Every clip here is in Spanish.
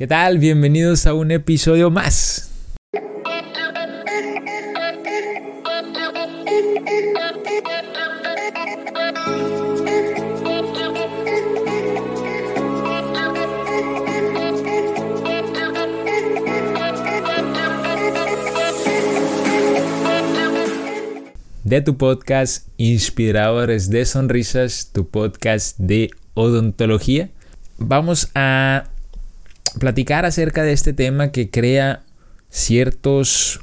¿Qué tal? Bienvenidos a un episodio más. de tu podcast Inspiradores de Sonrisas, tu podcast de odontología. Vamos a platicar acerca de este tema que crea ciertos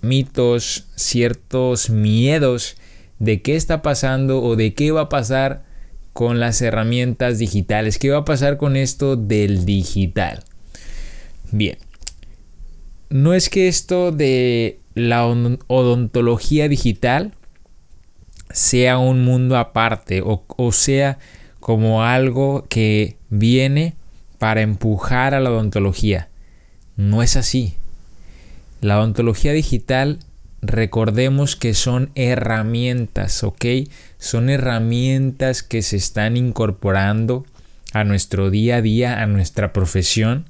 mitos, ciertos miedos de qué está pasando o de qué va a pasar con las herramientas digitales, qué va a pasar con esto del digital. Bien, no es que esto de la odontología digital sea un mundo aparte o, o sea como algo que viene para empujar a la odontología. No es así. La odontología digital, recordemos que son herramientas, ¿ok? Son herramientas que se están incorporando a nuestro día a día, a nuestra profesión.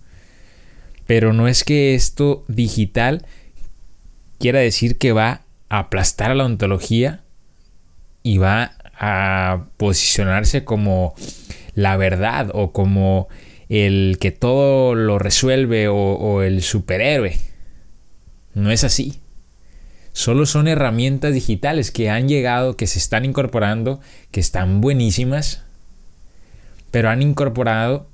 Pero no es que esto digital quiera decir que va a aplastar a la odontología y va a posicionarse como la verdad o como el que todo lo resuelve o, el superhéroe. No es así. Solo son herramientas digitales que han llegado, que se están incorporando, que están buenísimas, pero han incorporado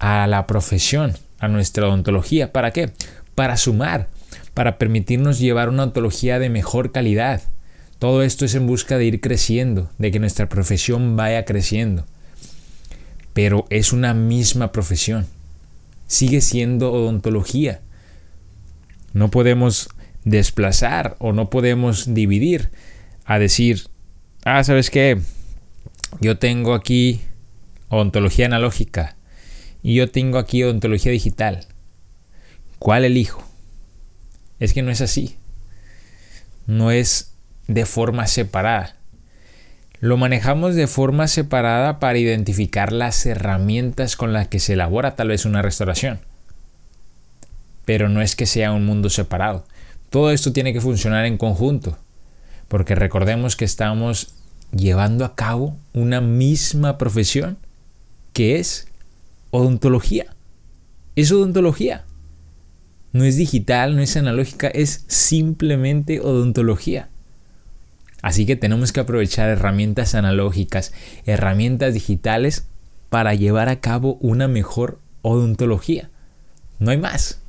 a la profesión, a nuestra odontología. ¿Para qué? Para sumar, para permitirnos llevar una odontología de mejor calidad. Todo esto es en busca de ir creciendo, de que nuestra profesión vaya creciendo pero es una misma profesión. Sigue siendo odontología. No podemos desplazar o no podemos dividir a decir, ah, ¿sabes qué? Yo tengo aquí odontología analógica y yo tengo aquí odontología digital. ¿Cuál elijo? Es que no es así. No es de forma separada. Lo manejamos de forma separada para identificar las herramientas con las que se elabora tal vez una restauración. Pero no es que sea un mundo separado. Todo esto tiene que funcionar en conjunto, porque recordemos que estamos llevando a cabo una misma profesión que es odontología. Es odontología. No es digital, no es analógica, es simplemente odontología. Así que tenemos que aprovechar herramientas analógicas, herramientas digitales para llevar a cabo una mejor odontología. No hay más.